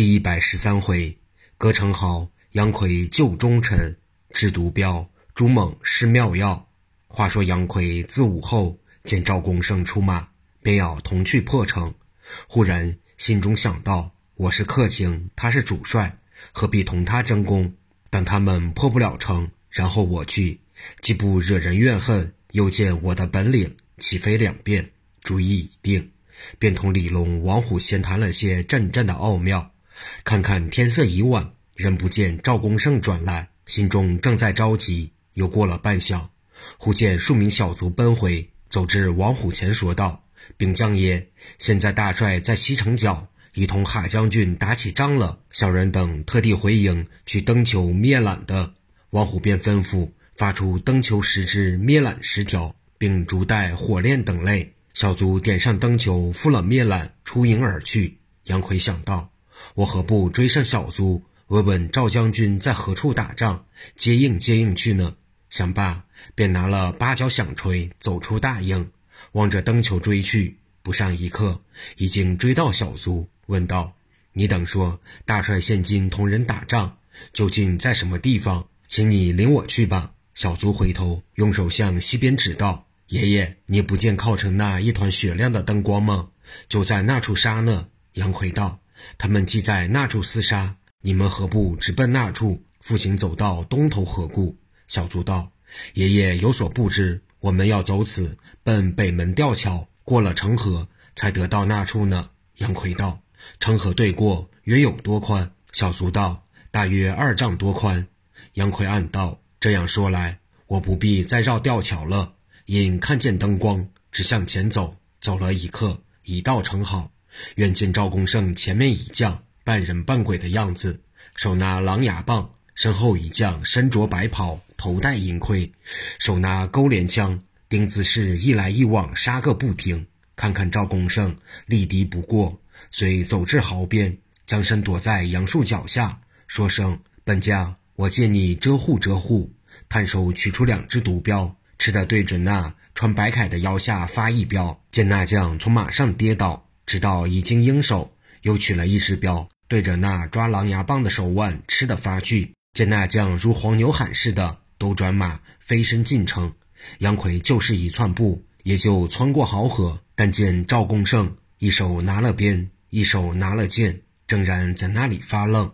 第一百十三回，歌称号，杨奎救忠臣，制毒镖，朱猛施妙药。话说杨奎自午后见赵公胜出马，便要同去破城，忽然心中想到：我是客卿，他是主帅，何必同他争功？等他们破不了城，然后我去，既不惹人怨恨，又见我的本领，岂非两便？主意已定。便同李龙、王虎闲谈了些阵阵的奥妙。看看天色已晚，仍不见赵公胜转来，心中正在着急。又过了半晌，忽见数名小卒奔回，走至王虎前，说道：“禀将爷，现在大帅在西城角，已同哈将军打起仗了。小人等特地回营去登球灭缆的。”王虎便吩咐发出登球十支，灭缆十条，并逐带火链等类。小卒点上灯球，付了灭缆，出营而去。杨奎想到：我何不追上小卒，问问赵将军在何处打仗，接应接应去呢？想罢，便拿了八角响锤，走出大营，望着灯球追去。不上一刻，已经追到小卒，问道：“你等说，大帅现今同人打仗，究竟在什么地方？请你领我去吧。”小卒回头，用手向西边指道。爷爷，你不见靠城那一团雪亮的灯光吗？就在那处杀呢。杨奎道：“他们既在那处厮杀，你们何不直奔那处？复行走到东头何故？”小卒道：“爷爷有所不知，我们要走此奔北门吊桥，过了城河，才得到那处呢。”杨奎道：“城河对过约有多宽？”小卒道：“大约二丈多宽。”杨奎暗道：“这样说来，我不必再绕吊桥了。”因看见灯光，只向前走。走了一刻，已到城好。远见赵公胜前面一将，半人半鬼的样子，手拿狼牙棒；身后一将身着白袍，头戴银盔，手拿钩镰枪，丁子是一来一往杀个不停。看看赵公胜力敌不过，遂走至壕边，将身躲在杨树脚下，说声：“本将，我借你遮护遮护。”探手取出两只毒镖。吃的对准那穿白铠的腰下发一镖，见那将从马上跌倒，直到已经应手，又取了一支镖，对着那抓狼牙棒的手腕吃的发去。见那将如黄牛喊似的，都转马飞身进城。杨奎就是一窜步，也就穿过壕河。但见赵公胜一手拿了鞭，一手拿了剑，正然在那里发愣。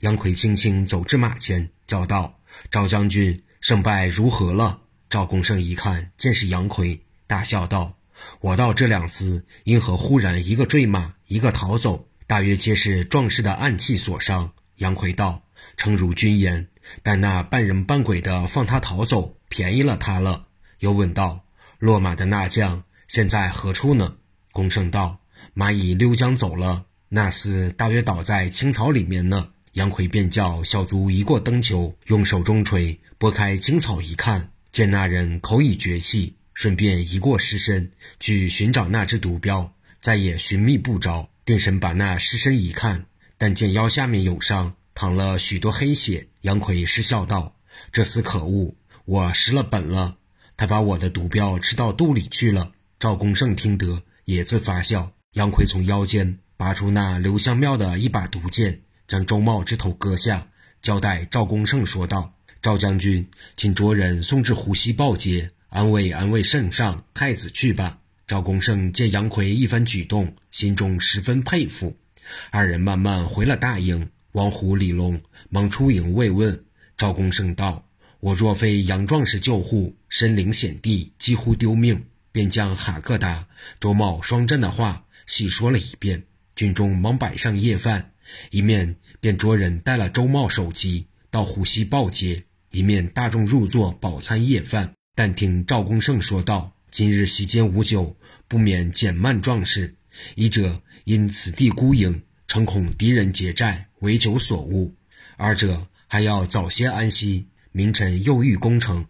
杨奎轻轻走至马前，叫道：“赵将军，胜败如何了？”赵公胜一看，见是杨奎，大笑道：“我道这两厮因何忽然一个坠马，一个逃走？大约皆是壮士的暗器所伤。”杨奎道：“诚如君言，但那半人半鬼的放他逃走，便宜了他了。”又问道：“落马的那将现在何处呢？”公胜道：“马已溜江走了，那厮大约倒在青草里面呢。”杨奎便叫小卒移过灯球，用手中锤拨开青草一看。见那人口已绝气，顺便移过尸身去寻找那只毒镖，再也寻觅不着。定神把那尸身一看，但见腰下面有伤，淌了许多黑血。杨奎失笑道：“这厮可恶，我失了本了。他把我的毒镖吃到肚里去了。”赵公胜听得也自发笑。杨奎从腰间拔出那刘香庙的一把毒剑，将周茂之头割下，交代赵公胜说道。赵将军，请着人送至湖西报捷，安慰安慰圣上太子去吧。赵公胜见杨奎一番举动，心中十分佩服。二人慢慢回了大营，王虎、李龙忙出营慰问。赵公胜道：“我若非杨壮士救护，身临险地，几乎丢命。”便将哈克达、周茂双阵的话细说了一遍。军中忙摆上夜饭，一面便着人带了周茂首级到虎溪报捷。一面大众入座饱餐夜饭，但听赵公胜说道：“今日席间无酒，不免减慢壮士。一者因此地孤营，诚恐敌人劫寨，为酒所误；二者还要早些安息，明晨又欲攻城。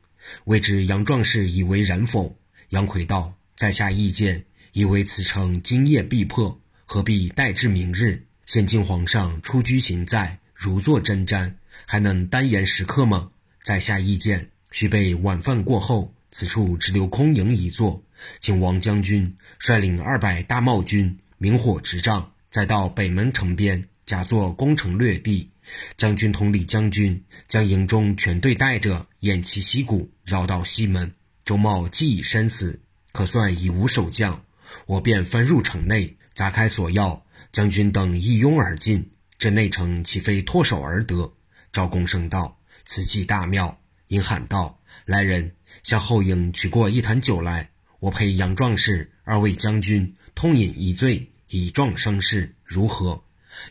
未知杨壮士以为然否？”杨奎道：“在下意见，以为此城今夜必破，何必待至明日？现今皇上出居行在，如坐针毡，还能单言时刻吗？”在下意见，须备晚饭过后，此处只留空营一座，请王将军率领二百大茂军明火执仗，再到北门城边假作攻城略地。将军同李将军将营中全队带着偃旗息鼓，绕到西门。周茂既已身死，可算已无守将，我便翻入城内，砸开锁钥，将军等一拥而进。这内城岂非唾手而得？赵公胜道：“此计大妙。”因喊道：“来人，向后营取过一坛酒来，我陪杨壮士、二位将军痛饮一醉，以壮声势，如何？”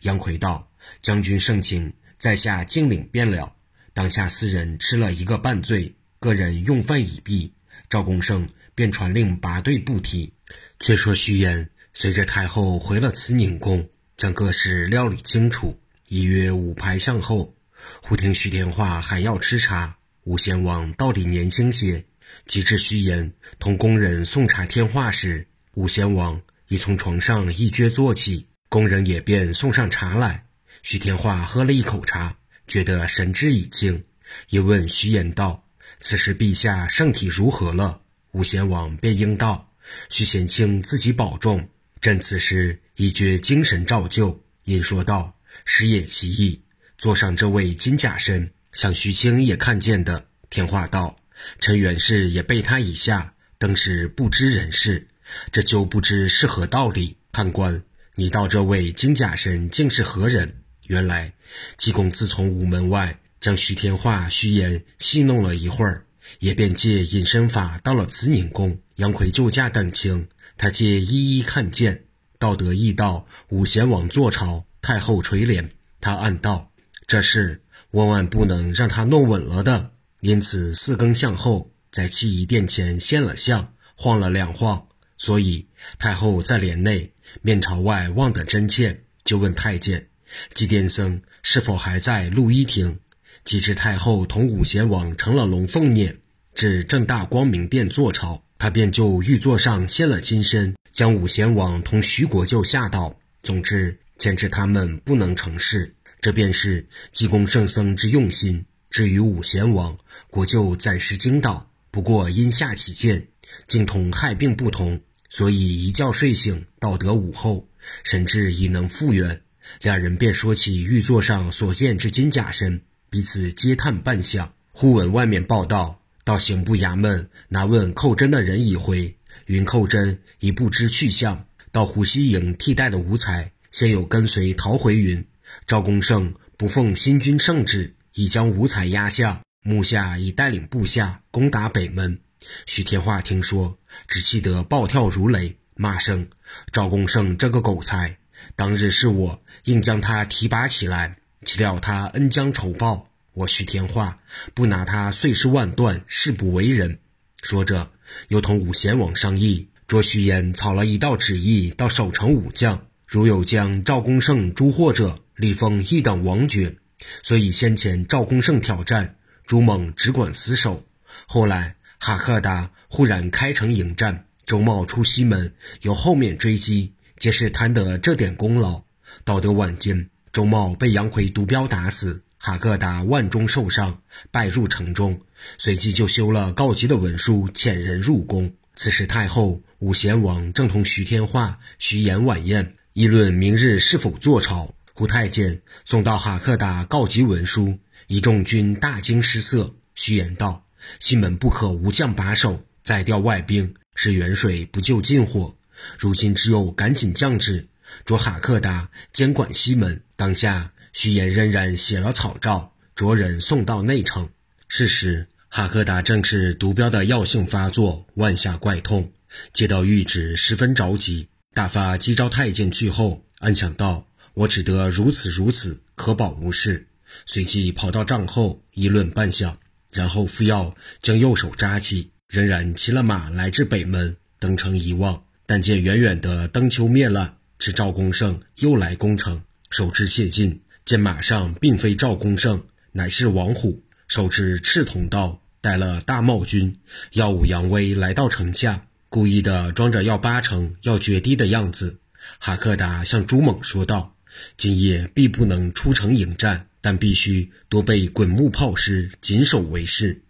杨奎道：“将军盛情，在下敬领便了。”当下四人吃了一个半醉，个人用饭已毕，赵公胜便传令拔队不提。却说徐延随着太后回了慈宁宫，将各事料理清楚，一约午牌向后。忽听徐天化还要吃茶，武贤王到底年轻些。及至徐延同工人送茶添话时，武贤王已从床上一撅坐起。工人也便送上茶来，徐天化喝了一口茶，觉得神志已清，又问徐延道：“此时陛下圣体如何了？”武贤王便应道：“徐贤卿自己保重，朕此时已觉精神照旧。”因说道：“时也奇异，坐上这位金甲身，像徐卿也看见的。”天化道：“陈元氏也被他以下，登时不知人事，这就不知是何道理。”判官。你道这位金甲神竟是何人？原来济公自从午门外将徐天化、徐延戏弄了一会儿，也便借隐身法到了慈宁宫。杨奎救驾等情，他皆一一看见。道德义道武贤王坐朝，太后垂帘，他暗道这事万万不能让他弄稳了的。因此四更向后，在七仪殿前献了相，晃了两晃。所以太后在帘内。面朝外望得真切，就问太监：“祭奠僧是否还在录衣亭？”及至太后同武贤王成了龙凤孽，至正大光明殿坐朝，他便就玉座上献了金身，将武贤王同徐国舅吓到。总之，牵制他们不能成事，这便是济公圣僧之用心。至于武贤王，国舅暂时惊倒，不过因下起见，竟同害病不同。所以一觉睡醒，到得午后，神志已能复原。两人便说起玉座上所见之金甲身，彼此嗟叹半晌。忽闻外面报道，到刑部衙门拿问寇真的人已回，云寇真已不知去向，到湖西营替代的吴才，先有跟随逃回云。赵公胜不奉新君圣旨，已将五彩压下，目下已带领部下攻打北门。徐天化听说，只气得暴跳如雷，骂声：“赵公胜这个狗才！当日是我硬将他提拔起来，岂料他恩将仇报，我徐天化不拿他碎尸万段，誓不为人。”说着，又同武贤王商议，卓徐延草了一道旨意到守城武将，如有将赵公胜诛获者，李封一等王爵。所以先前赵公胜挑战，朱猛只管死守，后来。哈克达忽然开城迎战，周茂出西门，由后面追击，皆是贪得这点功劳。到得晚间，周茂被杨奎毒镖打死，哈克达万中受伤，败入城中，随即就修了告急的文书，遣人入宫。此时太后、武贤王正同徐天化、徐延晚宴，议论明日是否坐朝。胡太监送到哈克达告急文书，一众军大惊失色。徐言道。西门不可无将把守，再调外兵，使远水不救近火。如今只有赶紧降旨，着哈克达监管西门。当下徐言仍然写了草诏，着人送到内城。是时，哈克达正是毒镖的药性发作，腕下怪痛，接到谕旨，十分着急，大发急召太监去后，暗想到：我只得如此如此，可保无事。随即跑到帐后议论半晌。然后服药，将右手扎起，仍然骑了马来至北门，登城一望，但见远远的灯球灭了，是赵公胜又来攻城，手之切近，见马上并非赵公胜，乃是王虎，手持赤铜刀，带了大帽军，耀武扬威来到城下，故意的装着要八成、要决堤的样子。哈克达向朱猛说道：“今夜必不能出城迎战。”但必须多备滚木炮师，谨守为是。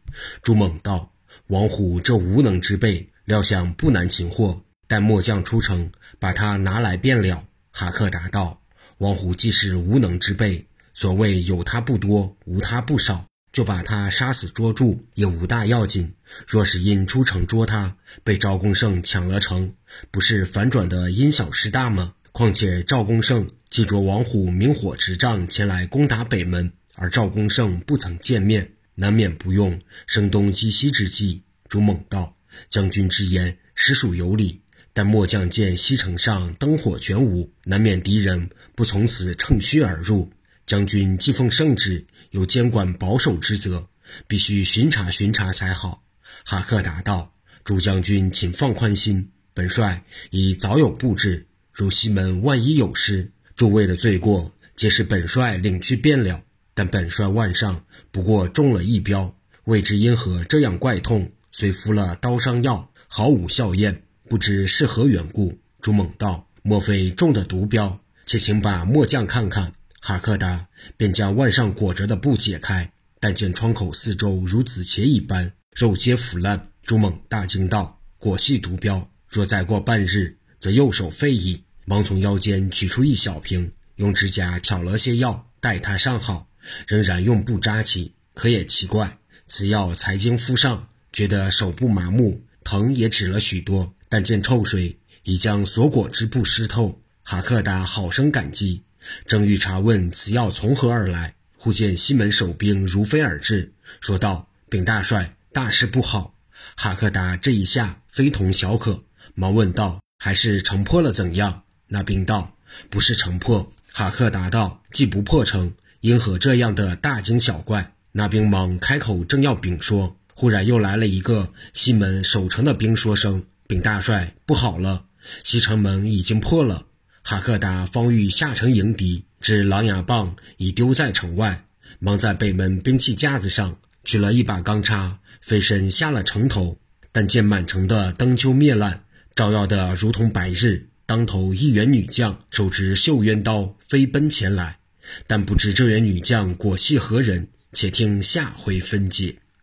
朱猛道：“王虎这无能之辈，料想不难擒获。但末将出城，把他拿来便了。”哈克答道：“王虎既是无能之辈，所谓有他不多，无他不少，就把他杀死捉住也无大要紧。若是因出城捉他，被赵公胜抢了城，不是反转的因小失大吗？况且赵公胜既着王虎明火执仗前来攻打北门，而赵公胜不曾见面，难免不用声东击西之计。朱猛道：“将军之言实属有理，但末将见西城上灯火全无，难免敌人不从此乘虚而入。将军既奉圣旨，有监管保守之责，必须巡查巡查才好。”哈克答道：“朱将军，请放宽心，本帅已早有布置。如西门万一有失，诸位的罪过皆是本帅领去便了。但本帅腕上不过中了一镖，未知因何这样怪痛，虽敷了刀伤药，毫无效验，不知是何缘故。”朱猛道：“莫非中的毒镖？且请把末将看看。”哈克达便将腕上裹着的布解开，但见窗口四周如紫茄一般。肉皆腐烂，朱猛大惊道：“果系毒镖，若再过半日，则右手废矣。”忙从腰间取出一小瓶，用指甲挑了些药，待他上好，仍然用布扎起。可也奇怪，此药才经敷上，觉得手部麻木，疼也止了许多。但见臭水已将所裹之布湿透。哈克达好生感激，正欲查问此药从何而来，忽见西门守兵如飞而至，说道：“禀大帅。”大事不好！哈克达这一下非同小可，忙问道：“还是城破了怎样？”那兵道：“不是城破。”哈克达道：“既不破城，因何这样的大惊小怪？”那兵忙开口正要禀说，忽然又来了一个西门守城的兵，说声：“禀大帅，不好了！西城门已经破了。”哈克达方欲下城迎敌，只狼牙棒已丢在城外，忙在北门兵器架子上取了一把钢叉。飞身下了城头，但见满城的灯丘灭烂，照耀得如同白日。当头一员女将手执绣鸳刀飞奔前来，但不知这员女将果系何人，且听下回分解。